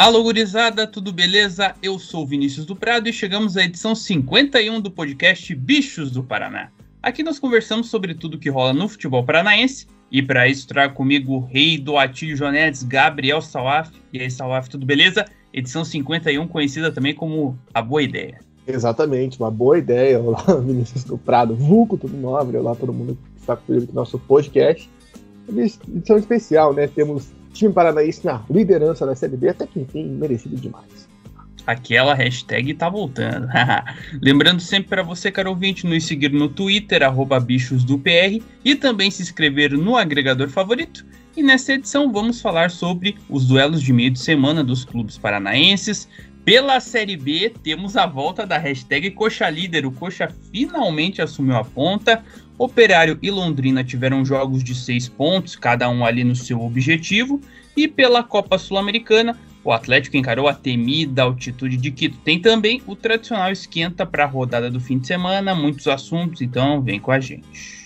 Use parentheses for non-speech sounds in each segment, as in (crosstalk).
Alô, gurizada, tudo beleza? Eu sou o Vinícius do Prado e chegamos à edição 51 do podcast Bichos do Paraná. Aqui nós conversamos sobre tudo que rola no futebol paranaense e para isso trago comigo o rei do Atílio Jonetes, Gabriel Salaf. E aí, Salaf, tudo beleza? Edição 51, conhecida também como A Boa Ideia. Exatamente, uma boa ideia. Olá, (laughs) Vinícius do Prado, Vulco, tudo nobre. Olá, todo mundo que está comigo no nosso podcast. Edição especial, né? Temos time paranaense na liderança da Série B, até que enfim, merecido demais. Aquela hashtag tá voltando. (laughs) Lembrando sempre para você, caro ouvinte, nos seguir no Twitter, arroba bichosdopr, e também se inscrever no agregador favorito. E nessa edição vamos falar sobre os duelos de meio de semana dos clubes paranaenses. Pela Série B, temos a volta da hashtag Coxa Líder. O Coxa finalmente assumiu a ponta. Operário e Londrina tiveram jogos de seis pontos, cada um ali no seu objetivo. E pela Copa Sul-Americana, o Atlético encarou a temida altitude de Quito. Tem também o tradicional esquenta para a rodada do fim de semana, muitos assuntos, então vem com a gente.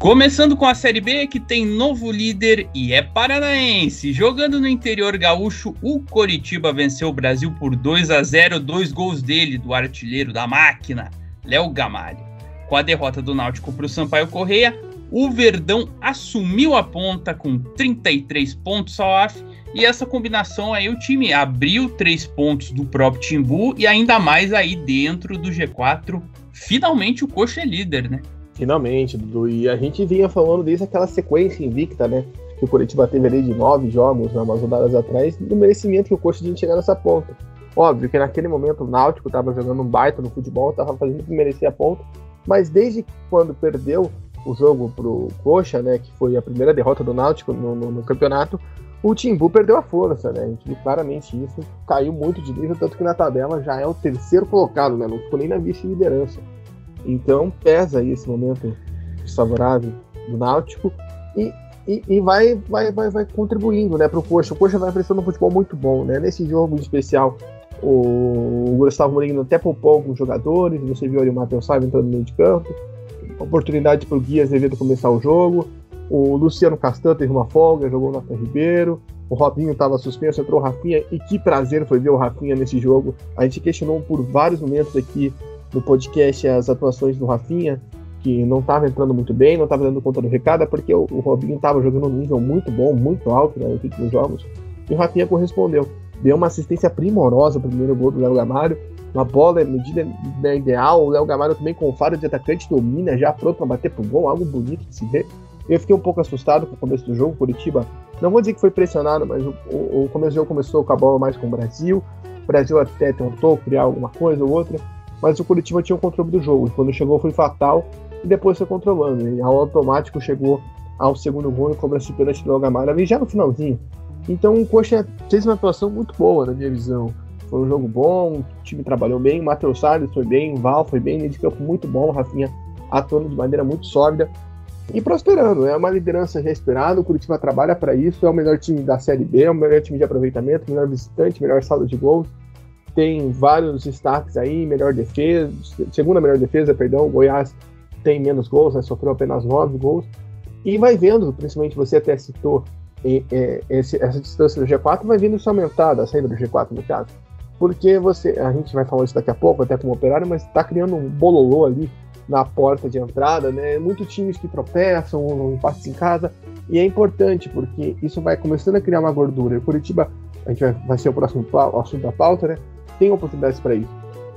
Começando com a Série B, que tem novo líder e é paranaense. Jogando no interior gaúcho, o Coritiba venceu o Brasil por 2 a 0, dois gols dele, do artilheiro da máquina, Léo Gamalho. Com a derrota do Náutico para o Sampaio Correia, o Verdão assumiu a ponta com 33 pontos ao AF, e essa combinação aí o time abriu três pontos do próprio Timbu e ainda mais aí dentro do G4. Finalmente o Coxa é líder, né? Finalmente, Dudu. E a gente vinha falando desde aquela sequência invicta, né? Que o Curitiba teve ali de nove jogos, né, umas rodadas atrás, do merecimento que o Coxa tinha chegar nessa ponta. Óbvio que naquele momento o Náutico estava jogando um baita no futebol, estava fazendo que merecia a ponta, mas desde quando perdeu o jogo pro Coxa, né, que foi a primeira derrota do Náutico no, no, no campeonato, o Timbu perdeu a força, né? A gente viu claramente isso, caiu muito de nível, tanto que na tabela já é o terceiro colocado, né? Não ficou nem na vice-liderança. Então pesa aí esse momento desfavorável do Náutico e, e, e, vai, vai, vai, vai contribuindo né, para o Coxa. O Coxa vai apresentando um futebol muito bom. Né? Nesse jogo especial, o, Gustavo Mourinho até poupou alguns jogadores. Você viu ali o Matheus Saiba entrando no meio de campo. Oportunidade para o Gui Azevedo começar o jogo. O Luciano Castan teve uma folga, jogou o Nathan Ribeiro. O Robinho estava suspenso, entrou o Rafinha. E que prazer foi ver o Rafinha nesse jogo. A gente questionou por vários momentos aqui no podcast as atuações do Rafinha, que não estava entrando muito bem, não estava dando conta do recado, é porque o, o Robinho estava jogando um nível muito bom, muito alto né, nos últimos jogos, e o Rafinha correspondeu. Deu uma assistência primorosa o primeiro gol do Léo Gamário, uma bola medida né, ideal, o Léo Gamário também com faro de atacante domina, já pronto para bater pro gol, algo bonito de se ver. Eu fiquei um pouco assustado com o começo do jogo, Curitiba, não vou dizer que foi pressionado, mas o, o, o começo do jogo começou com a bola mais com o Brasil, o Brasil até tentou criar alguma coisa ou outra, mas o Curitiba tinha o controle do jogo. Quando chegou foi fatal e depois foi controlando. E ao automático chegou ao segundo gol e cobra-se pênalti do Gamalha ali já no finalzinho. Então o Coxa fez uma atuação muito boa na minha visão. Foi um jogo bom, o time trabalhou bem, o Matheus Salles foi bem, o Val foi bem, de campo muito bom, o Rafinha atuando de maneira muito sólida e prosperando. É uma liderança já esperada, o Curitiba trabalha para isso, é o melhor time da Série B, é o melhor time de aproveitamento, melhor visitante, melhor saldo de gols tem vários destaques aí, melhor defesa, segunda melhor defesa, perdão, Goiás tem menos gols, né, sofreu apenas nove gols, e vai vendo, principalmente você até citou e, e, esse, essa distância do G4, vai vindo se aumentar da saída do G4 no caso, porque você, a gente vai falar isso daqui a pouco, até como operário, mas está criando um bololô ali na porta de entrada, né, muitos times que tropeçam, um empates em casa, e é importante, porque isso vai começando a criar uma gordura, o Curitiba, a gente vai, vai ser o próximo assunto da pauta, né, tem oportunidades para isso.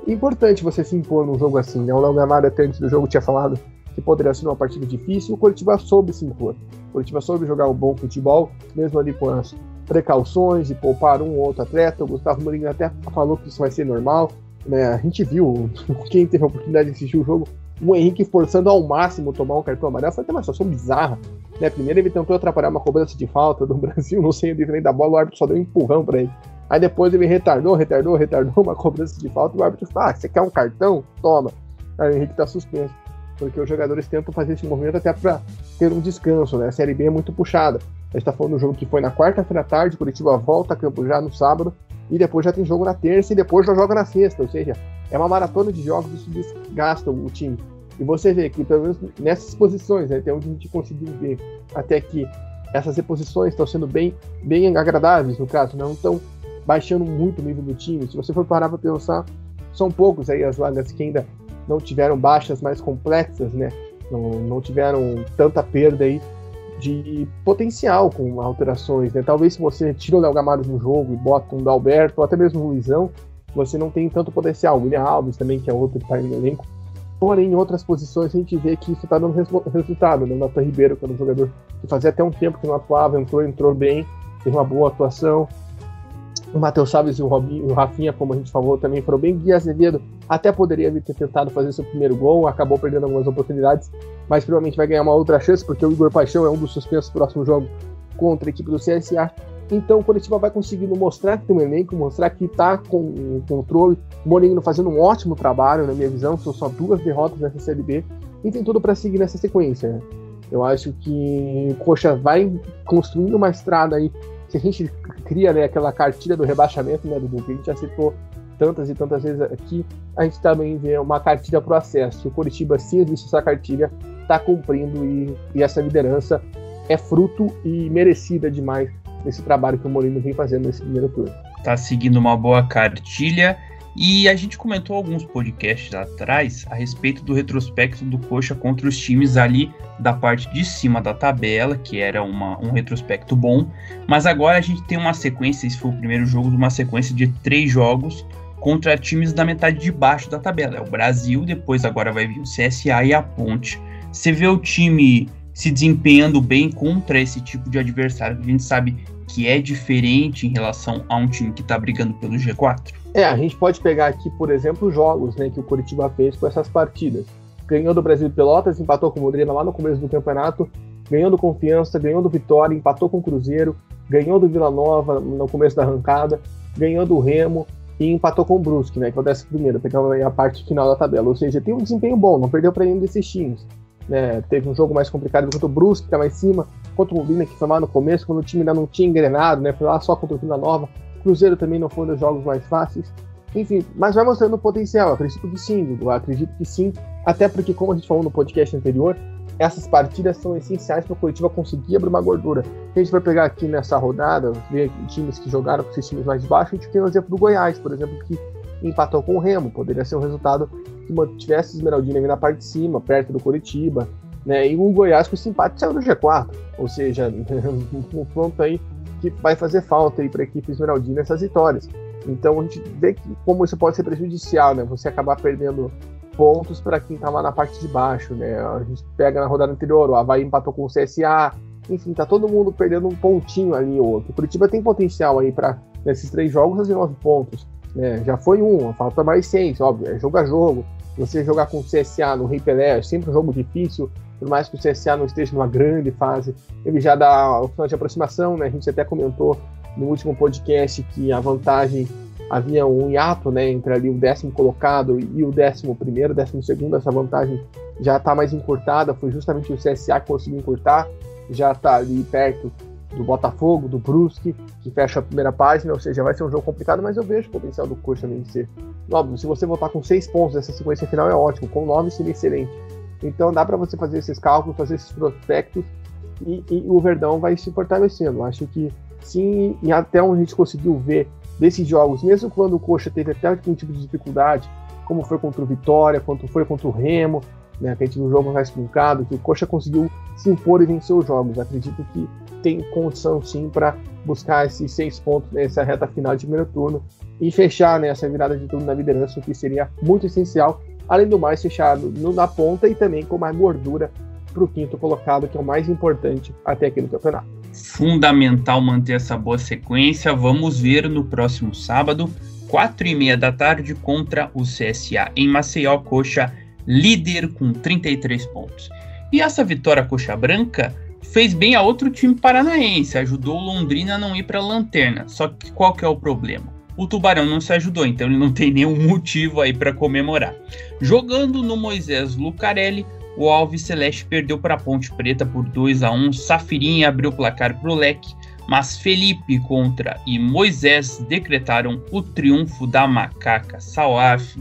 Importante você se impor num jogo assim, né? O Léo Gamalho até antes do jogo tinha falado que poderia ser uma partida difícil, o Curitiba soube se impor. O Curitiba soube jogar um bom futebol, mesmo ali com as precauções de poupar um ou outro atleta. O Gustavo Mourinho até falou que isso vai ser normal. Né? A gente viu, (laughs) quem teve a oportunidade de assistir o jogo, o Henrique forçando ao máximo tomar um cartão amarelo, foi até uma situação bizarra. Né? Primeiro ele tentou atrapalhar uma cobrança de falta do (laughs) Brasil, não sei onde da bola, o árbitro só deu um empurrão para ele. Aí depois ele retardou, retardou, retardou uma cobrança de falta, e o árbitro falou: Ah, você quer um cartão? Toma. Aí o Henrique tá suspenso. Porque os jogadores tentam fazer esse movimento até para ter um descanso, né? A Série B é muito puxada. A gente tá falando do jogo que foi na quarta-feira à tarde, Curitiba volta a campo já no sábado, e depois já tem jogo na terça e depois já joga na sexta. Ou seja, é uma maratona de jogos, isso desgasta o time. E você vê que, pelo menos nessas posições, né, até onde a gente conseguiu ver até que essas reposições estão sendo bem, bem agradáveis, no caso, não estão baixando muito o nível do time. Se você for parar para pensar, são poucos aí as vagas que ainda não tiveram baixas mais complexas, né? Não, não tiveram tanta perda aí de potencial com alterações, né? Talvez se você tira o Léo Gamalho no jogo e bota um Dalberto, ou até mesmo o Luizão, você não tem tanto potencial. O William Alves também, que é outro que está no elenco, Porém, em outras posições a gente vê que isso está dando resultado. Né? O Ribeiro, que era um jogador que fazia até um tempo que não atuava, entrou, entrou bem, teve uma boa atuação. O Matheus Chaves e o, Robinho, o Rafinha, como a gente falou, também foram bem. Gui Azevedo até poderia ter tentado fazer seu primeiro gol, acabou perdendo algumas oportunidades, mas provavelmente vai ganhar uma outra chance, porque o Igor Paixão é um dos suspensos do próximo jogo contra a equipe do CSA. Então o Curitiba vai conseguindo mostrar que tem um elenco, mostrar que está com controle. O Mourinho fazendo um ótimo trabalho, na minha visão, são só duas derrotas nessa Série B e tem tudo para seguir nessa sequência. Eu acho que o Coxa vai construindo uma estrada aí. Se a gente cria né, aquela cartilha do rebaixamento, né, Dudu, que a gente já citou tantas e tantas vezes aqui, a gente também vê uma cartilha para o acesso. O Curitiba, se existe essa cartilha, está cumprindo e, e essa liderança é fruto e merecida demais nesse trabalho que o Mourinho vem fazendo nesse primeiro turno. Tá seguindo uma boa cartilha. E a gente comentou alguns podcasts atrás a respeito do retrospecto do Coxa contra os times ali da parte de cima da tabela, que era uma, um retrospecto bom. Mas agora a gente tem uma sequência, esse foi o primeiro jogo, de uma sequência de três jogos contra times da metade de baixo da tabela. É o Brasil, depois agora vai vir o CSA e a Ponte. Você vê o time se desempenhando bem contra esse tipo de adversário. A gente sabe que é diferente em relação a um time que está brigando pelo G4? É, a gente pode pegar aqui, por exemplo, os jogos né, que o Curitiba fez com essas partidas. Ganhou do Brasil de Pelotas, empatou com o Londrina lá no começo do campeonato, ganhou do Confiança, ganhou do Vitória, empatou com o Cruzeiro, ganhou do Vila Nova no começo da arrancada, ganhou do Remo e empatou com o Brusque, né, que é décimo primeiro, pegando a parte final da tabela. Ou seja, tem um desempenho bom, não perdeu para nenhum desses times. Né? Teve um jogo mais complicado contra o Brusque, que tá mais em cima, contra o Londrina, que foi lá no começo, quando o time ainda não tinha engrenado, né? Foi lá só contra o Vila Nova. Cruzeiro também não foi um dos jogos mais fáceis. Enfim, mas vai mostrando o potencial. acredito que sim, eu acredito que sim. Até porque, como a gente falou no podcast anterior, essas partidas são essenciais para o Curitiba conseguir abrir uma gordura. A gente vai pegar aqui nessa rodada, ver times que jogaram com esses times mais baixos, a gente tem o exemplo do Goiás, por exemplo, que empatou com o Remo. Poderia ser um resultado que mantivesse Esmeraldina ali na parte de cima, perto do Curitiba. Né? E o Goiás com esse empate saiu do G4. Ou seja, (laughs) um confronto aí que vai fazer falta aí para a equipe Esmeraldina essas vitórias. Então a gente vê que, como isso pode ser prejudicial, né? Você acabar perdendo pontos para quem está lá na parte de baixo, né? A gente pega na rodada anterior, o Havaí empatou com o CSA, enfim, tá todo mundo perdendo um pontinho ali ou outro. O Curitiba tem potencial aí para nesses três jogos fazer nove pontos. Né? Já foi um, falta mais seis, óbvio, é jogo a jogo. Você jogar com o CSA no Rei Pelé é sempre um jogo difícil, por mais que o CSA não esteja numa grande fase, ele já dá o final de aproximação, né? A gente até comentou no último podcast que a vantagem havia um hiato, né, entre ali o décimo colocado e o décimo primeiro, décimo segundo, essa vantagem já está mais encurtada, foi justamente o CSA que conseguiu encurtar, já está ali perto do Botafogo, do Brusque, que fecha a primeira página, ou seja, vai ser um jogo complicado, mas eu vejo o potencial do Coxa vencer. Óbvio, se você voltar com seis pontos nessa sequência final é ótimo, com nove seria excelente. Então dá para você fazer esses cálculos, fazer esses prospectos e, e, o Verdão vai se fortalecendo. Acho que sim, e até onde a gente conseguiu ver desses jogos, mesmo quando o Coxa teve até algum tipo de dificuldade, como foi contra o Vitória, quanto foi contra o Remo, né, que a gente viu um jogo mais truncado, que o Coxa conseguiu se impor e vencer os jogos. Acredito que tem condição sim para buscar esses seis pontos nessa reta final de primeiro turno e fechar né, essa virada de turno na liderança, o que seria muito essencial. Além do mais, fechar no, na ponta e também com mais gordura para o quinto colocado, que é o mais importante até aqui no campeonato. Fundamental manter essa boa sequência. Vamos ver no próximo sábado, quatro e meia da tarde, contra o CSA em Maceió, Coxa líder com 33 pontos. E essa vitória coxa branca fez bem a outro time paranaense, ajudou o Londrina a não ir para a lanterna. Só que qual que é o problema? O Tubarão não se ajudou, então ele não tem nenhum motivo aí para comemorar. Jogando no Moisés Lucarelli, o Alves Celeste perdeu para a Ponte Preta por 2 a 1. Safirinha abriu o placar para o Leque, mas Felipe contra e Moisés decretaram o triunfo da macaca Salaf.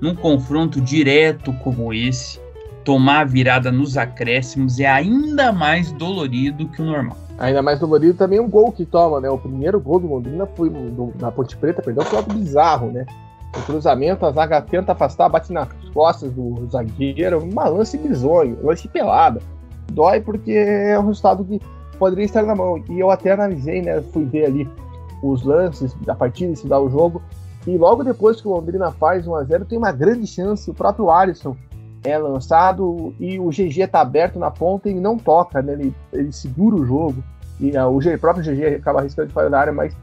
Num confronto direto como esse, tomar a virada nos acréscimos é ainda mais dolorido que o normal. Ainda mais dolorido também um gol que toma, né? O primeiro gol do Londrina foi do, na Ponte Preta, perdão, foi algo bizarro, né? O cruzamento, a zaga tenta afastar, bate nas costas do zagueiro, uma lance bizonho, lance pelada. Dói porque é um resultado que poderia estar na mão. E eu até analisei, né? Fui ver ali os lances da partida, estudar o jogo. E logo depois que o Londrina faz 1x0, tem uma grande chance. O próprio Alisson é lançado e o GG tá aberto na ponta e não toca, né? Ele, ele segura o jogo. E uh, o, o próprio GG acaba arriscando de fora da área, mas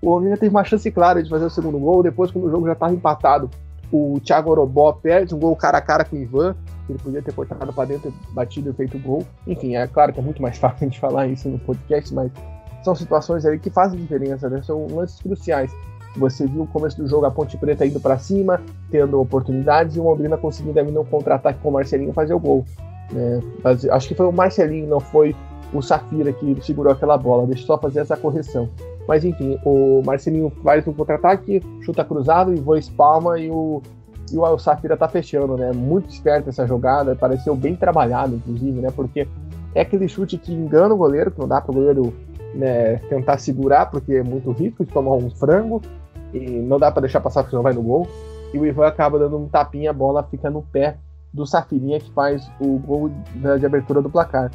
o Londrina teve uma chance clara de fazer o segundo gol. Depois, quando o jogo já estava empatado, o Thiago Orobó perde um gol cara a cara com o Ivan. Ele podia ter cortado para dentro, batido e feito gol. Enfim, é claro que é muito mais (laughs) fácil a gente falar isso no podcast, mas são situações aí que fazem diferença, né? São lances cruciais. Você viu o começo do jogo a Ponte Preta indo para cima, tendo oportunidades, e o Londrina conseguindo ali no contra-ataque com o Marcelinho fazer o gol. Né? Acho que foi o Marcelinho, não foi o Safira que segurou aquela bola. Deixa eu só fazer essa correção. Mas enfim, o Marcelinho faz um contra-ataque, chuta cruzado e voa espalma e o, e o Safira tá fechando, né? Muito esperto essa jogada, pareceu bem trabalhado, inclusive, né? Porque é aquele chute que engana o goleiro, que não dá para o goleiro né, tentar segurar, porque é muito risco de tomar um frango, e não dá para deixar passar porque não vai no gol. E o Ivan acaba dando um tapinha, a bola fica no pé do Safirinha, que faz o gol de abertura do placar.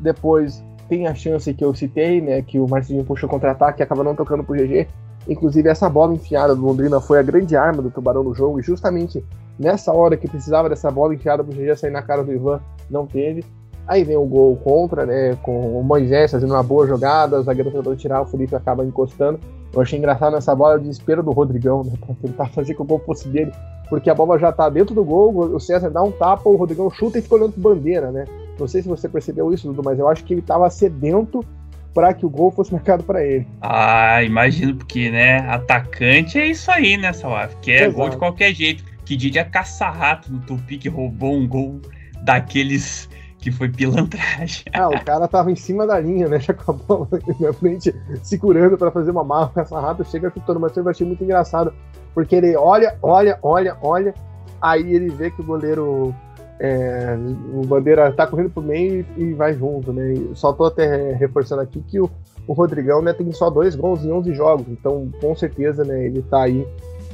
Depois tem a chance que eu citei, né, que o Marcinho puxou contra-ataque e acaba não tocando pro GG. Inclusive, essa bola enfiada do Londrina foi a grande arma do Tubarão no jogo, e justamente nessa hora que precisava dessa bola enfiada pro GG sair na cara do Ivan, não teve. Aí vem o gol contra, né, com o Moisés fazendo uma boa jogada, o zagueiro tentando tirar, o Felipe acaba encostando. Eu achei engraçado nessa bola o desespero do Rodrigão, né, pra tentar fazer que o gol fosse dele, porque a bola já tá dentro do gol, o César dá um tapa, o Rodrigão chuta e fica olhando bandeira, né. Não sei se você percebeu isso, Dudu, mas eu acho que ele estava sedento para que o gol fosse marcado para ele. Ah, imagino, porque, né, atacante é isso aí, né, Salaf? Que é gol de qualquer jeito. Que diria caça-rato do Tupi que roubou um gol daqueles que foi pilantragem. (laughs) Ah, o cara tava em cima da linha, né, já com a bola na frente, segurando para fazer uma mala, caça-rato, chega chutando, mas eu achei muito engraçado, porque ele olha, olha, olha, olha, aí ele vê que o goleiro é, o Bandeira tá correndo pro meio e, vai junto, né? Só tô até reforçando aqui que o, o Rodrigão né, tem só dois gols em 11 jogos, então com certeza né, ele tá aí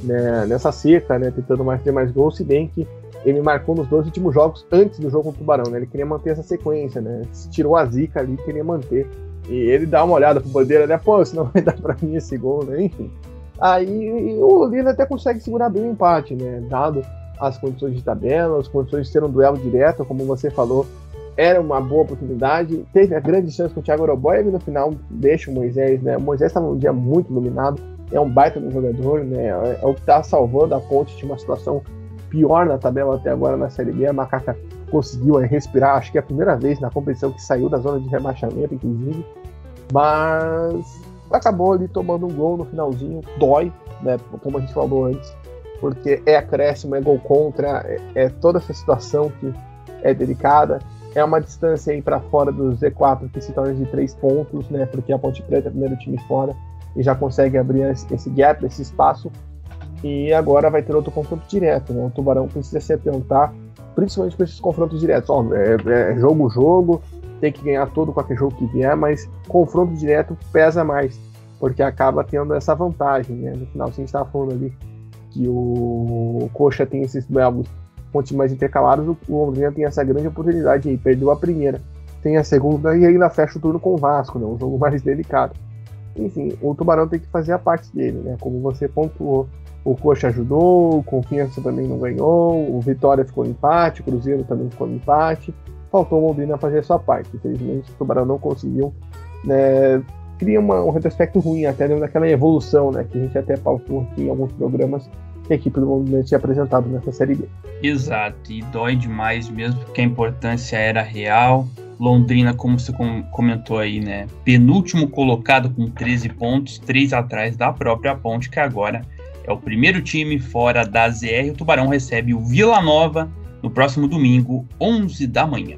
né, nessa seca, né, tentando mais ter mais gols, se bem que ele marcou nos dois últimos jogos antes do jogo com o Tubarão, né? Ele queria manter essa sequência, né? Tirou a zica ali, queria manter. E ele dá uma olhada pro Bandeira, né? Pô, senão vai (laughs) dar pra mim esse gol, né? Enfim. Aí o Lina até consegue segurar bem o empate, né? Dado as condições de tabela, as condições de ser um duelo direto, como você falou, era uma boa oportunidade. Teve a grande chance com o Thiago Oroboy e no final deixa o Moisés, né? O Moisés estava um dia muito iluminado, é um baita do jogador, né? É, é o que está salvando a ponte de uma situação pior na tabela até agora na Série B. A Macaca conseguiu aí, respirar, acho que é a primeira vez na competição que saiu da zona de rebaixamento, inclusive. Mas acabou ali tomando um gol no finalzinho, dói, né? Como a gente falou antes porque é acréscimo, é gol contra, é, é toda essa situação que é delicada. É uma distância aí para fora do Z4 que se torna de três pontos, né? Porque a Ponte Preta é o primeiro time fora e já consegue abrir esse gap, esse espaço. E agora vai ter outro confronto direto, né? O Tubarão precisa se atentar, principalmente para esses confrontos diretos. Ó, é, é jogo jogo, tem que ganhar todo qualquer jogo que vier, mas confronto direto pesa mais, porque acaba tendo essa vantagem, né? No final, se a gente estava falando ali que o Coxa tem esses duelos pontos mais intercalados, o Londrina tem essa grande oportunidade aí, perdeu a primeira, tem a segunda e ainda fecha o turno com o Vasco, né, um jogo (laughs) mais delicado. Enfim, o Tubarão tem que fazer a parte dele, né, como você pontuou, o Coxa ajudou, o Confiança também não ganhou, o Vitória ficou empate, o Cruzeiro também ficou empate, faltou o Londrina fazer a sua parte, infelizmente o Tubarão não conseguiu né, cria uma, um retrospecto ruim, até dentro daquela evolução, né? Que a gente até pautou aqui em alguns programas que a equipe do Londrina tinha apresentado nessa Série B. Exato, e dói demais mesmo, porque a importância era real. Londrina, como você comentou aí, né? Penúltimo colocado com 13 pontos, 3 atrás da própria Ponte, que agora é o primeiro time fora da ZR. O Tubarão recebe o Vila Nova no próximo domingo, 11 da manhã.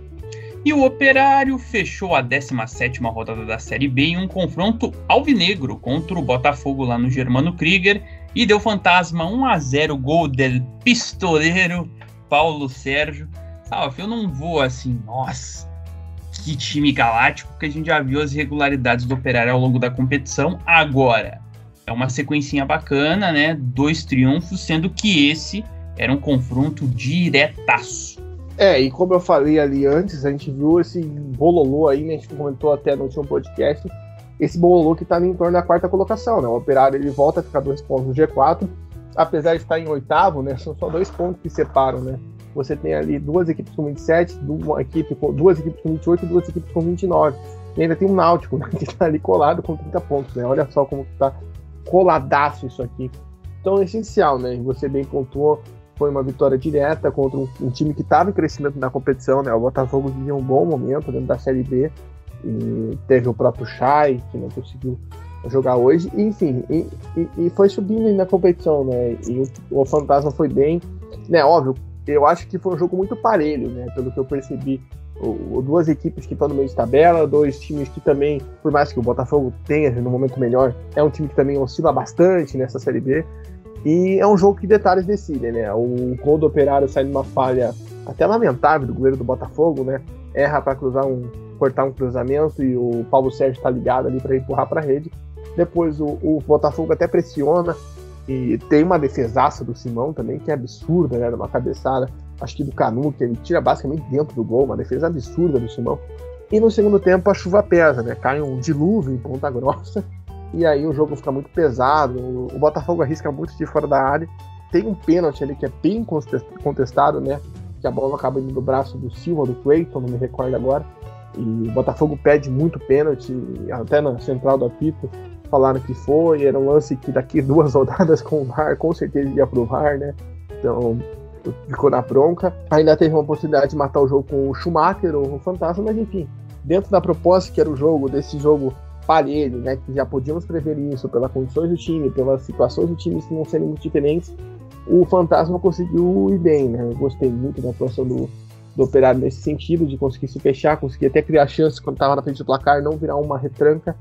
E o Operário fechou a 17 rodada da Série B em um confronto alvinegro contra o Botafogo lá no Germano Krieger e deu fantasma 1 a 0 gol del pistoleiro Paulo Sérgio. Salve, eu não vou assim, nossa, que time galáctico que a gente já viu as irregularidades do Operário ao longo da competição. Agora, é uma sequencinha bacana, né? Dois triunfos, sendo que esse era um confronto diretaço. É, e como eu falei ali antes, a gente viu esse bololô aí, né? A gente comentou até no último podcast, esse bololô que tá em torno da quarta colocação, né? O Operário ele volta a ficar dois pontos no G4, apesar de estar em oitavo, né? São só dois pontos que separam, né? Você tem ali duas equipes com 27, duas, equipe com, duas equipes com 28 e duas equipes com 29. E ainda tem um Náutico, né? (laughs) Que tá ali colado com 30 pontos, né? Olha só como tá coladaço isso aqui. Então é essencial, né? Você bem pontuou, foi uma vitória direta contra um, um time que estava em crescimento na competição, né? O Botafogo vivia um bom momento dentro da Série B e teve o próprio Chay, que não conseguiu jogar hoje, e, enfim, e, e, e, foi subindo na competição, né? E o, o Fantasma foi bem, né? Óbvio, eu acho que foi um jogo muito parelho, né? Pelo que eu percebi, duas equipes que estão no meio de tabela, dois times que também, por mais que o Botafogo tenha no momento melhor, é um time que também oscila bastante nessa Série B. E é um jogo que detalhes decidem, né? O gol do Operário sai de uma falha até lamentável do goleiro do Botafogo, né? Erra para cruzar um cortar um cruzamento e o Paulo Sérgio está ligado ali para empurrar para a rede. Depois o, o, Botafogo até pressiona e tem uma defesaça do Simão também que é absurda, né? Uma cabeçada, acho que do Canu que ele tira basicamente dentro do gol, uma defesa absurda do Simão. E no segundo tempo a chuva pesa, né? Cai um dilúvio em Ponta Grossa (laughs) e aí o jogo fica muito pesado. O Botafogo arrisca muito de fora da área. Tem um pênalti ali que é bem contestado, né? Que a bola acaba indo do braço do Silva, do Cleiton, não me recordo agora. E o Botafogo pede muito pênalti, até na central do apito falaram que foi. Era um lance que daqui duas (laughs) rodadas com o VAR com certeza ia pro VAR, né? Então ficou na bronca. Ainda teve uma oportunidade de matar o jogo com o Schumacher, o Fantasma, mas enfim, dentro da proposta que era o jogo, desse jogo parelho, né, que já podíamos prever isso, pelas condições do time, pelas situações do time que não serem muito diferentes, o Fantasma conseguiu ir bem, né? Eu gostei muito da atuação do, do Operário nesse sentido, de conseguir se fechar, conseguir até criar chances quando estava na frente do placar, não virar uma retranca.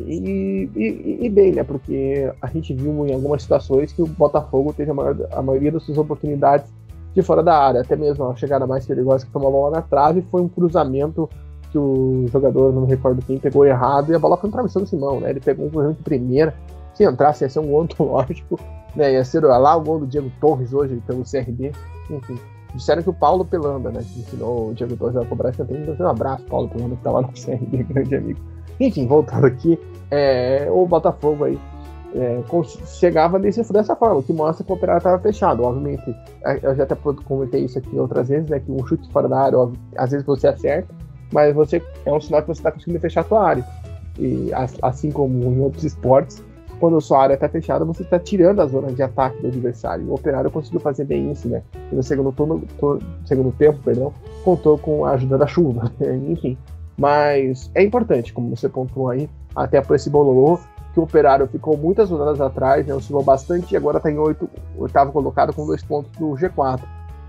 E, e, e, bem, né? Porque a gente viu em algumas situações que o Botafogo teve a, maior, a maioria das suas oportunidades de fora da área, até mesmo a chegada mais perigosa que tomou a bola na trave foi um cruzamento que o jogador, não me recordo quem, pegou errado e a bola foi travessão do Simão, né? Ele pegou um cruzamento de primeira, se entrasse ia ser um gol antológico, né? Ia ser lá o gol do Diego Torres hoje pelo CRB, enfim. Disseram que o Paulo Pelanda, né, que ensinou o Diego Torres a cobrar tempo. Então, um abraço, Paulo Pelanda, que tá lá no CRB, (laughs) grande amigo. Enfim, voltando aqui, é, o Botafogo aí é, chegava desse, dessa forma, que mostra que o operário estava fechado. Obviamente, eu já até comentei isso aqui outras vezes, né, que um chute fora da área, óbvio, às vezes você acerta, mas você é um sinal que você está conseguindo fechar a sua área. E assim como em outros esportes, quando a sua área está fechada, você está tirando a zona de ataque do adversário. O Operário conseguiu fazer bem isso, né? E no segundo, turno, segundo tempo, perdão, contou com a ajuda da chuva, (laughs) enfim. Mas é importante, como você pontuou aí, até por esse bololô, que o Operário ficou muitas rodadas atrás, né, oscilou bastante e agora está em oito, oitavo colocado com dois pontos do G4.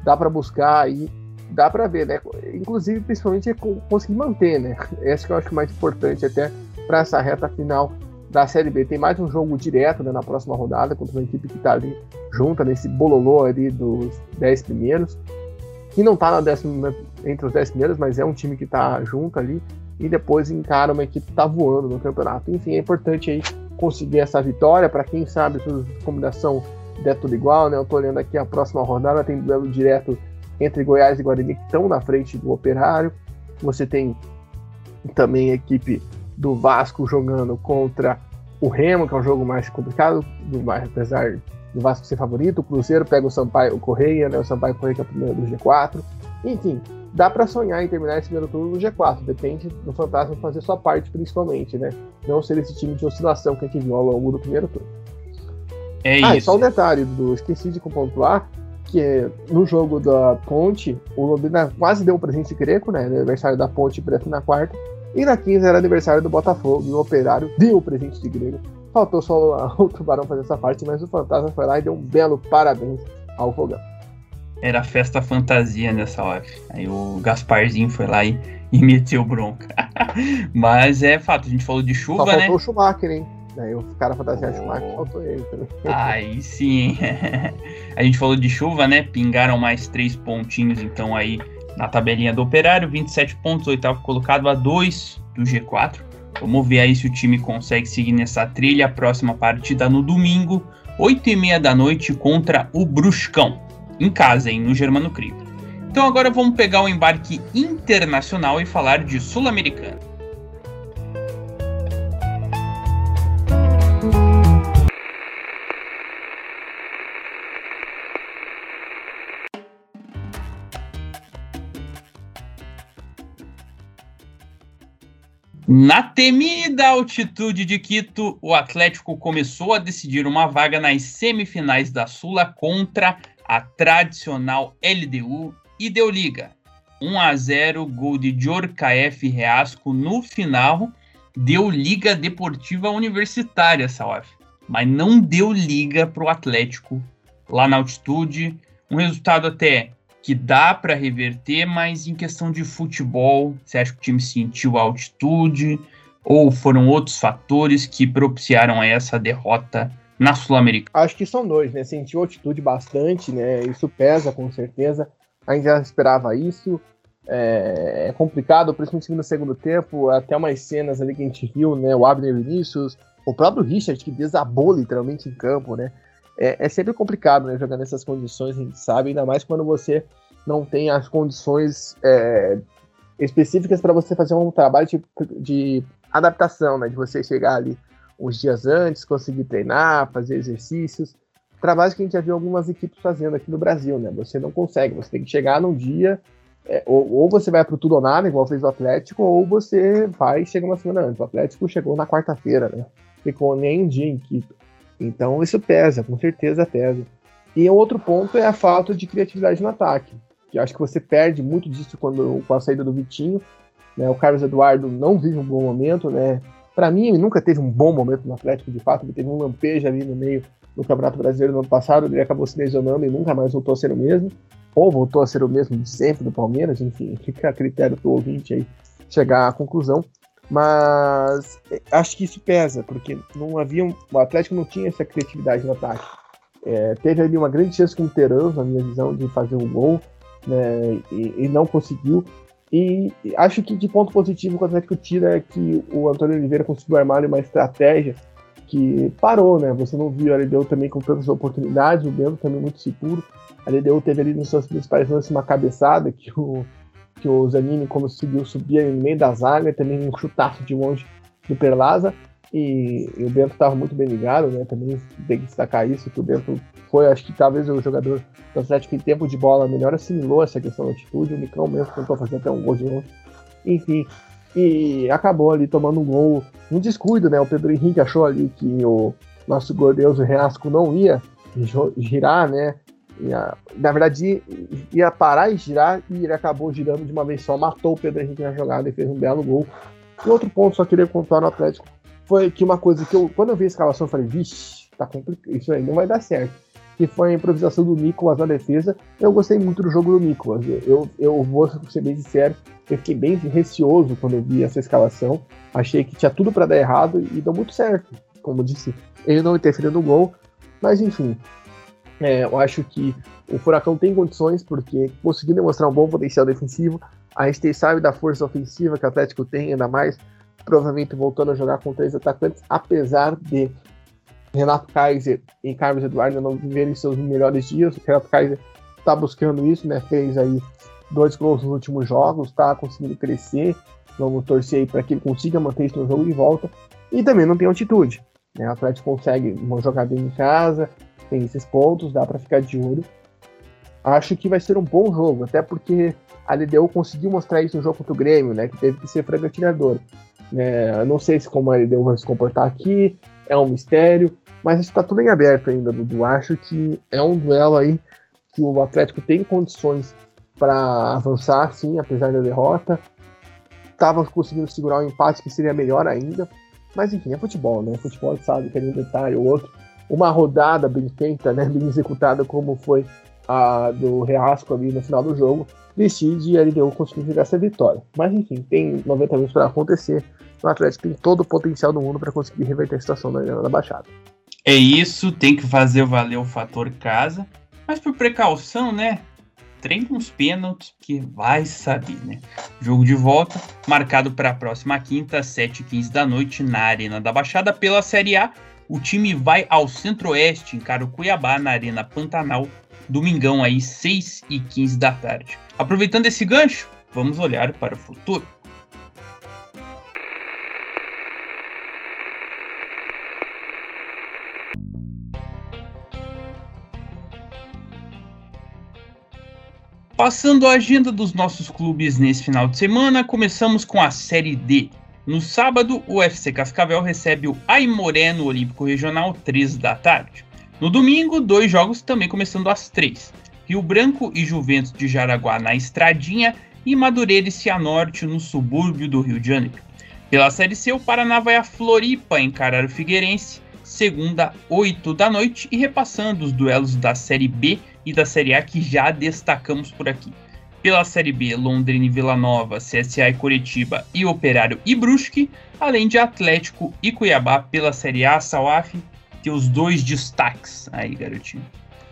Dá para buscar aí, dá para ver, né? Inclusive, principalmente, é conseguir manter, né? (laughs) Esse que eu acho mais importante até para essa reta final da Série B. Tem mais um jogo direto né, na próxima rodada contra uma equipe que está ali junta nesse bololô ali dos 10 primeiros. Que não está entre os 10 primeiros, mas é um time que está junto ali. E depois encara uma equipe que está voando no campeonato. Enfim, é importante aí conseguir essa vitória. Para quem sabe, a combinação der tudo igual, né? Eu estou olhando aqui a próxima rodada, tem duelo direto entre Goiás e Guarani que estão na frente do Operário. Você tem também a equipe do Vasco jogando contra o Remo, que é um jogo mais complicado, do, apesar do Vasco ser favorito. O Cruzeiro pega o Sampaio, o Correia, né? O Sampaio Correia que é o primeiro do G4. Enfim, dá para sonhar em terminar esse primeiro turno no G4. Depende do Fantasma fazer sua parte, principalmente, né? Não ser esse time de oscilação que a gente viu ao longo do primeiro turno. É ah, e isso. só um detalhe, do esqueci de pontuar, que é, no jogo da Ponte, o Londrina quase deu o presente greco, né? Aniversário da Ponte preto na quarta. E na 15 era aniversário do Botafogo, e o Operário deu o presente de grego. Faltou só o Tubarão fazer essa parte, mas o Fantasma foi lá e deu um belo parabéns ao Fogão. Era festa fantasia nessa hora. Aí o Gasparzinho foi lá e, (laughs) e meteu bronca. (laughs) Mas é fato, a gente falou de Só chuva, faltou né? o Schumacher, hein? Aí o cara fantasiado Oh. Schumacher, faltou ele também. Aí sim. (laughs) a gente falou de chuva, né? Pingaram mais três pontinhos, então aí na tabelinha do Operário, 27 pontos, oitavo colocado a 2 do G4. Vamos ver aí se o time consegue seguir nessa trilha. A próxima partida no domingo, 8 e meia da noite, contra o Bruscão. Em casa, hein? No Germano Crivo. Então agora vamos pegar o embarque internacional e falar de Sul-Americana. Na temida altitude de Quito, o Atlético começou a decidir uma vaga nas semifinais da Sula contra a tradicional LDU e deu liga. 1 a 0 gol de Jorkaef Reasco no final, deu liga deportiva universitária, Salaf. Mas não deu liga para o Atlético lá na altitude. Um resultado até que dá para reverter, mas em questão de futebol, você acha que o time sentiu a altitude ou foram outros fatores que propiciaram essa derrota na Sul-Americana? Acho que são dois, né? Sentiu altitude bastante, né? Isso pesa com certeza. A gente já esperava isso. É, é complicado, principalmente no segundo tempo. Até umas cenas ali que a gente viu, né? O Abner Vinícius, o próprio Richard que desabou literalmente em campo, né? É, é sempre complicado, né? Jogar nessas condições, a gente sabe, ainda mais quando você não tem as condições é, específicas para você fazer um trabalho de, de adaptação, né? De você chegar ali uns dias antes, conseguir treinar, fazer exercícios. Trabalhos que a gente já viu algumas equipes fazendo aqui no Brasil, né? Você não consegue, você tem que chegar num dia, é, ou, ou, você vai pro tudo ou nada, igual fez o Atlético, ou você vai e chega uma semana antes. O Atlético chegou na quarta-feira, né? Ficou nem um dia em Quito. Então isso pesa, com certeza pesa. E outro ponto é a falta de criatividade no ataque. Que eu acho que você perde muito disso quando, com a saída do Vitinho. Né? O Carlos Eduardo não vive um bom momento, né? Para mim, ele nunca teve um bom momento no Atlético, de fato. Ele teve um lampejo ali no meio do Campeonato Brasileiro no ano passado. Ele acabou se lesionando e nunca mais voltou a ser o mesmo. Ou voltou a ser o mesmo de sempre do Palmeiras. Enfim, (laughs) fica a critério do ouvinte aí chegar à conclusão. Mas acho que isso pesa, porque não havia. Um, o Atlético não tinha essa criatividade no ataque. É, teve ali uma grande chance com o Terãs, na minha visão, de fazer um gol, né, e, e, não conseguiu. E acho que de ponto positivo que o Atlético tira é que o Antônio Oliveira conseguiu armar uma estratégia que parou, né? Você não viu a LDU também com tantas oportunidades, o Bento também muito seguro. A LDU teve ali nos seus principais lances uma cabeçada que o, que o Zanini conseguiu subir no meio da zaga, também um chutaço de longe do Perlaza. E, e, o Bento estava muito bem ligado, né? Também tem que destacar isso, que o Bento foi, acho que talvez o jogador do Atlético em tempo de bola melhor assimilou essa questão da altitude. O Micão mesmo tentou fazer até um gol de longe. Enfim, e acabou ali tomando um gol, um descuido, né? O Pedro Henrique achou ali que o nosso glorioso Reasco não ia girar, né? Ia, na verdade, ia parar e girar e ele acabou girando de uma vez só, matou o Pedro Henrique na jogada e fez um belo gol. E outro ponto, só queria contar no Atlético, foi que uma coisa que eu, quando eu vi a escalação, eu falei, vixe, tá complicado, isso aí não vai dar certo. Que foi a improvisação do Nicolas na defesa. Eu gostei muito do jogo do Nicolas. Eu, eu vou ser bem sincero, eu fiquei bem receoso quando eu vi essa escalação. Achei que tinha tudo para dar errado e deu muito certo. Como eu disse, ele não interferiu no gol, mas enfim. É, eu acho que o Furacão tem condições, porque conseguiu demonstrar um bom potencial defensivo. A gente sabe da força ofensiva que o Atlético tem, ainda mais provavelmente voltando a jogar com três atacantes, apesar de Renato Kaiser e Carlos Eduardo não viverem seus melhores dias. O Renato Kaiser está buscando isso, né? Fez aí dois gols nos últimos jogos, está conseguindo crescer. Vamos torcer aí para que ele consiga manter isso no jogo de volta. E também não tem altitude. Né? O Atlético consegue jogar bem em casa, tem esses pontos, dá para ficar de olho. Acho que vai ser um bom jogo, até porque a LDU conseguiu mostrar isso no jogo contra o Grêmio, né? Que teve que ser franco atirador. É, não sei se como a LDU vai se comportar aqui. é um mistério, mas está tudo em aberto ainda, Dudu. Acho que é um duelo aí que o Atlético tem condições para avançar, sim, apesar da derrota. Estava conseguindo segurar um empate que seria melhor ainda. Mas enfim, é futebol, né? Futebol sabe que é um detalhe ou outro. Uma rodada bem feita, né? bem executada, como foi a do Reasco ali no final do jogo, decide e a LDU conseguir essa vitória. Mas enfim, tem 90 minutos para acontecer. O Atlético tem todo o potencial do mundo para conseguir reverter a situação da, da Baixada. É isso, tem que fazer valer o fator casa. Mas por precaução, né? treina uns pênaltis, que vai saber, né? Jogo de volta, marcado para a próxima quinta, 7h15 da noite, na Arena da Baixada, pela Série A. O time vai ao Centro-Oeste, encara o Cuiabá na Arena Pantanal, domingão aí, 6h15 da tarde. Aproveitando esse gancho, vamos olhar para o futuro. Passando a agenda dos nossos clubes nesse final de semana, começamos com a Série D. No sábado, o FC Cascavel recebe o Aimoré no Olímpico Regional, 3 da tarde. No domingo, dois jogos também começando às 3. Rio Branco e Juventus de Jaraguá na Estradinha e Madureira e Cianorte no subúrbio do Rio de Janeiro. Pela Série C, o Paraná vai a Floripa encarar o Figueirense, segunda, 8 da noite, e repassando os duelos da Série B e da Série A que já destacamos por aqui. Pela Série B, Londrina e Vila Nova, CSA e Curitiba e Operário e Brusque, além de Atlético e Cuiabá pela Série A, Salaf, tem os dois destaques aí, garotinho.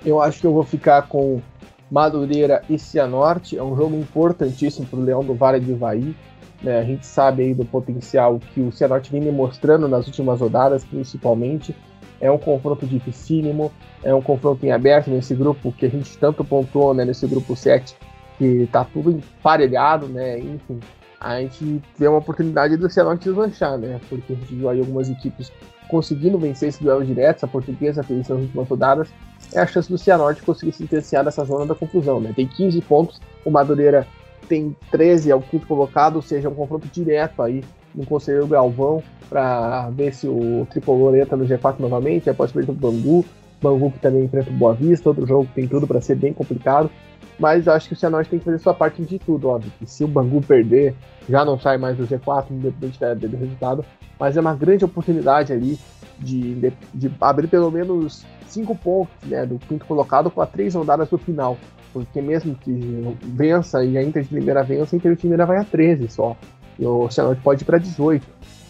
Eu acho que eu vou ficar com Madureira e Cianorte, é um jogo importantíssimo para o Leão do Vale do Ivaí. Né? A gente sabe aí do potencial que o Cianorte vem demonstrando nas últimas rodadas, principalmente. É um confronto dificílimo, é um confronto em aberto nesse grupo que a gente tanto pontuou, né, nesse grupo 7, que tá tudo emparelhado, né, enfim. A gente vê uma oportunidade do Cianorte deslanchar, né, porque a gente viu aí algumas equipes conseguindo vencer esse duelo direto, a portuguesa fez nas últimas rodadas, é a chance do Cianorte conseguir se distanciar dessa zona da confusão, né, tem 15 pontos, o Madureira tem 13 ao quinto colocado, ou seja, um confronto direto aí no Conselheiro Galvão para ver se o Tricolor entra no G4 novamente, após perder o Bangu, Bangu que também enfrenta o Boa Vista, outro jogo que tem tudo para ser bem complicado. Mas acho que o Cianorte tem que fazer sua parte de tudo, óbvio. Que se o Bangu perder, já não sai mais do G4, independente do resultado. Mas é uma grande oportunidade ali de, de, de abrir pelo menos cinco pontos né, do quinto colocado com as três rodadas do final. Porque mesmo que vença e a Inter de Limeira vença, a Inter de Limeira vai a 13 só. E o Cianorte pode ir para 18.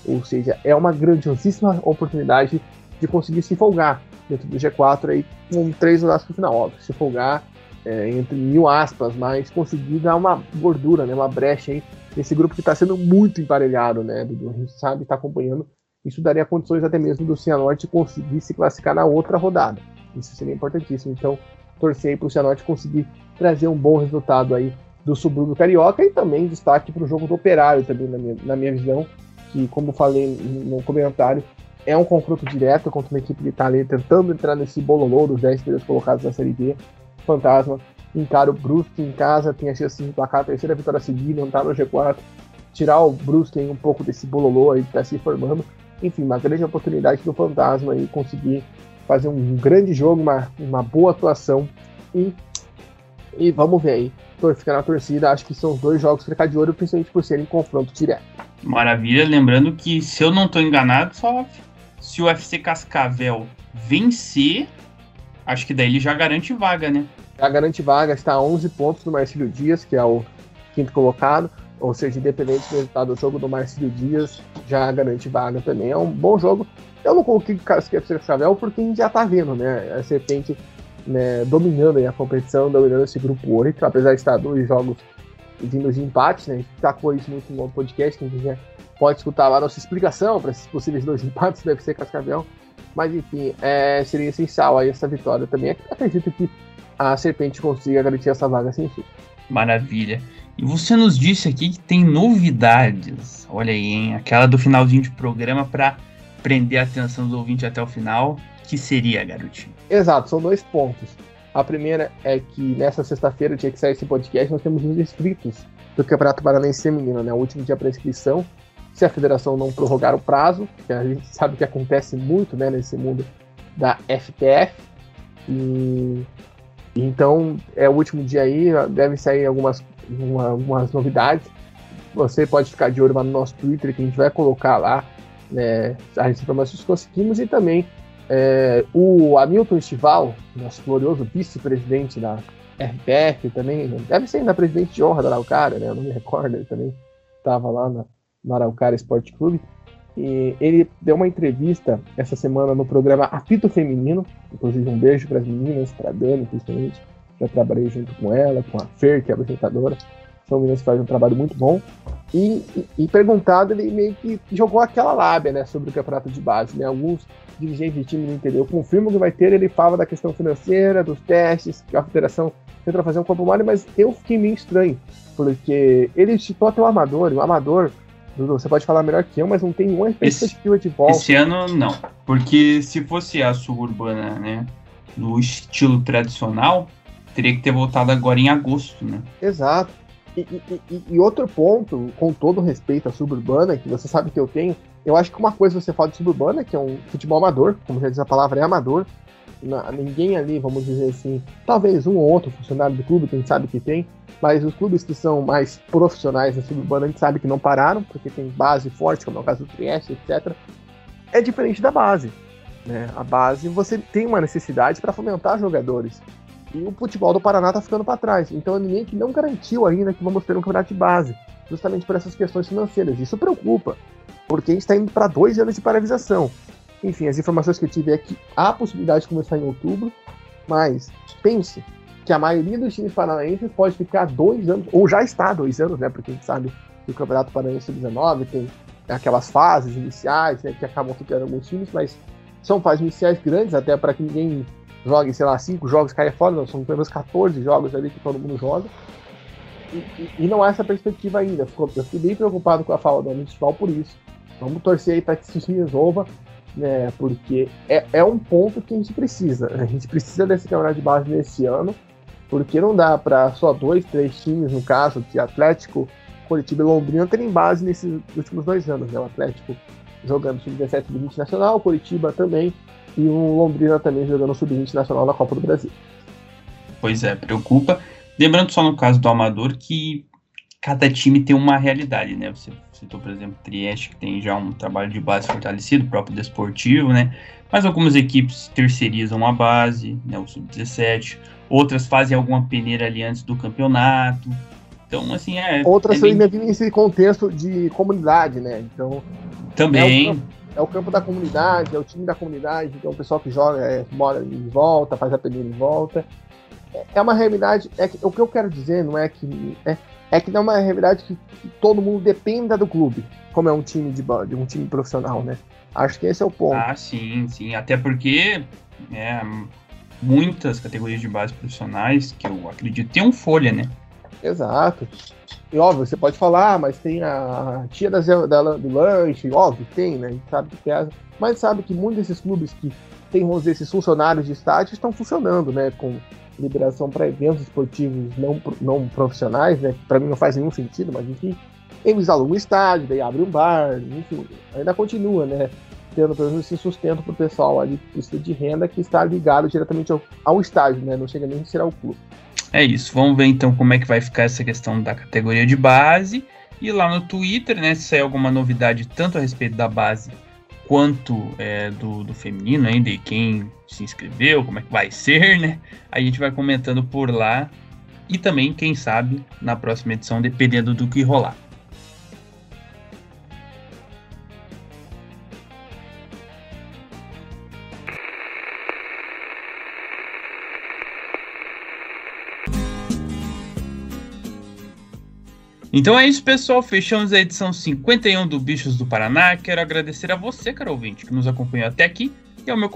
Ou seja, é uma grandiosíssima oportunidade de conseguir se folgar dentro do G4 aí com três rodadas pro final. Óbvio, se folgar é, entre mil aspas, mas conseguir dar uma gordura, né, uma brecha aí nesse grupo que está sendo muito emparelhado, né? Do, a gente sabe, está acompanhando. Isso daria condições até mesmo do Cianorte conseguir se classificar na outra rodada. Isso seria importantíssimo. Então, torcer para o Cianorte conseguir trazer um bom resultado aí do subúrbio carioca e também destaque para o jogo do Operário também na minha, na minha visão, que como falei no comentário, é um confronto direto contra uma equipe que está ali tentando entrar nesse bololô dos 10 primeiros colocados da Série B. Fantasma encara o Brusque em casa, tem a chance de emplacar a terceira vitória seguida, não tá no G4, tirar o Brusque um pouco desse bololô aí que está se formando. Enfim, uma grande oportunidade do Fantasma aí conseguir fazer um grande jogo, uma, uma boa atuação e, e vamos ver aí. Ficar na torcida, acho que são os dois jogos ficar de olho, principalmente por serem confronto direto. Maravilha, lembrando que se eu não estou enganado, só se o UFC Cascavel vencer, acho que daí ele já garante vaga, né? Já garante vaga, está a 11 pontos do Marcílio Dias, que é o quinto colocado. Ou seja, independente do resultado do jogo do Marcílio Dias, já garante vaga também. É um bom jogo. Eu não coloquei o UFC Cascavel porque a gente já está vendo, né? A Serpente né, dominando a competição, dominando esse grupo 8, apesar de estar dois jogos vindo de empate, né? A gente tacou isso muito no podcast, quem quiser pode escutar lá a nossa explicação para esses possíveis dois empates deve ser Cascavel. Mas enfim, é, seria essencial aí essa vitória também. Acredito que a Serpente consiga garantir essa vaga sem fim. Maravilha. E você nos disse aqui que tem novidades. Olha aí, hein? Aquela do finalzinho de programa para prender a atenção do ouvinte até o final. Que seria, garotinho? Exato, são dois pontos. A primeira é que nessa sexta-feira, tinha que sair esse podcast, nós temos os inscritos do Campeonato Paranaense Feminino, né? O último dia para inscrição se a federação não prorrogar o prazo, que a gente sabe que acontece muito né, nesse mundo da FPF. E, então é o último dia aí, devem sair algumas, uma, algumas novidades. Você pode ficar de olho lá no nosso Twitter, que a gente vai colocar lá né, as informações que conseguimos, e também é, o Hamilton Estival, nosso glorioso vice-presidente da FPF, também, deve ser ainda presidente de honra da Araucária, né? Eu não me recordo, ele também estava lá na, no Araucária Esporte Clube. E ele deu uma entrevista essa semana no programa Apito Feminino. Inclusive, um beijo para as meninas, para a Dani, principalmente. Já trabalhei junto com ela, com a Fer, que é apresentadora. São meninas que fazem um trabalho muito bom. E, e, e, perguntado, ele meio que jogou aquela lábia né, sobre o campeonato de base. Né? Alguns dirigentes de time não entenderam. Confirmo que vai ter, ele fala da questão financeira, dos testes, que a federação tenta fazer um corpo mole, mas eu fiquei meio estranho, porque ele citou até o amador, o amador Dudu, você pode falar melhor que eu, mas não tem uma perspectiva de volta. Esse ano não, porque se fosse a suburbana, né, no estilo tradicional, teria que ter voltado agora em agosto, né? Exato. E, e, e, outro ponto, com todo respeito à suburbana, que você sabe que eu tenho, eu acho que uma coisa você fala de suburbana, que é um futebol amador, como já diz a palavra, é amador. Na, ninguém ali, vamos dizer assim, talvez um ou outro funcionário do clube, quem sabe que tem, mas os clubes que são mais profissionais na suburbana, a gente sabe que não pararam, porque tem base forte, como é o caso do Trieste, etc. É diferente da base. Né? A base, você tem uma necessidade para fomentar jogadores. E o futebol do Paraná está ficando para trás. Então é ninguém que não garantiu ainda que vamos ter um campeonato de base, justamente por essas questões financeiras. Isso preocupa, porque a gente está indo para dois anos de paralisação. Enfim, as informações que eu tive é que há possibilidade de começar em outubro, mas pense, que a maioria dos times paranaenses pode ficar dois anos, ou já está dois anos, né? Porque a gente sabe que o Campeonato Paranaense 19 tem aquelas fases iniciais, né, que acabam ficando alguns times, mas são fases iniciais grandes, até para que ninguém jogue, sei lá, cinco jogos caia fora, não, são pelo menos 14 jogos ali que todo mundo joga. E, e, e não há essa perspectiva ainda. Eu fiquei bem preocupado com a falta do municipal por isso. Vamos torcer aí para que isso se resolva, né? Porque é, é um ponto que a gente precisa. A gente precisa desse campeonato de base nesse ano porque não dá para só dois, três times, no caso, que Atlético, Curitiba e Londrina terem base nesses últimos dois anos. Né? O Atlético jogando sub-17 sub-20 nacional, Curitiba também, e o Londrina também jogando sub-20 nacional na Copa do Brasil. Pois é, preocupa. Lembrando só no caso do Amador que cada time tem uma realidade, né? Você citou, por exemplo, Trieste, que tem já um trabalho de base fortalecido, próprio desportivo, né? Mas algumas equipes terceirizam a base, né? O sub-17 outras fazem alguma peneira ali antes do campeonato. Então, assim, é. Outras é bem... ainda vivem nesse contexto de comunidade, né? Então. Também. É o, campo, é o, campo, da comunidade, é o time da comunidade, então o pessoal que joga é, mora em volta, faz a peneira em volta. É, é uma realidade. É que, o que eu quero dizer não é que. É, é que não é uma realidade que, todo mundo dependa do clube, como é um time de, de um time profissional, né? Acho que esse é o ponto. Ah, sim, sim. Até porque é, muitas categorias de base profissionais que eu acredito tem um folha, né? Exato. E óbvio, você pode falar, mas tem a tia da, da, do lanche, óbvio, tem, né? A gente sabe que pesa. Mas sabe que muitos desses clubes que tem, vamos dizer, esses funcionários de estádio estão funcionando, né? Com liberação para eventos esportivos não, não profissionais, né? Para mim não faz nenhum sentido, mas enfim. Eles alugam um estádio, daí abre um bar, enfim, ainda continua, né? tendo pelo menos esse sustento para o pessoal ali precisa de renda que está ligado diretamente ao, ao estádio, né? Não chega nem a ser ao clube. É isso. Vamos ver então como é que vai ficar essa questão da categoria de base. E lá no Twitter, né, se sair alguma novidade tanto a respeito da base quanto é, do, do feminino ainda, e quem se inscreveu, como é que vai ser, (laughs) né? A gente vai comentando por lá. E também, quem sabe, na próxima edição, dependendo do que rolar. Então é isso, pessoal. Fechamos a edição 51 do Bichos do Paraná. Quero agradecer a você, caro ouvinte, que nos acompanhou até aqui e ao meu,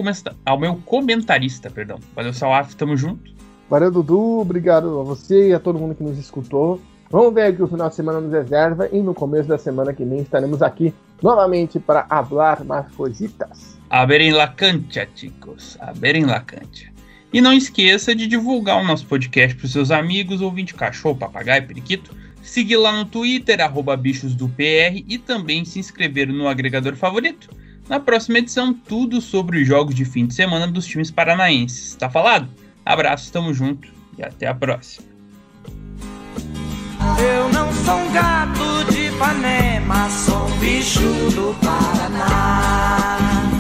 ao meu comentarista, perdão. Valeu, Salaf, tamo junto. Valeu, Dudu. Obrigado a você e a todo mundo que nos escutou. Vamos ver que o final de semana nos reserva e no começo da semana que vem estaremos aqui novamente para falar mais coisitas. A ver em la cancha, chicos. A ver em la cancha. E não esqueça de divulgar o nosso podcast para os seus amigos, ouvinte cachorro, papagaio, periquito seguir lá no Twitter, arroba bichos do PR e também se inscrever no agregador favorito. Na próxima edição, tudo sobre os jogos de fim de semana dos times paranaenses. Tá falado? Abraço, tamo junto e até a próxima. Eu não sou um gato de sou bicho do Paraná.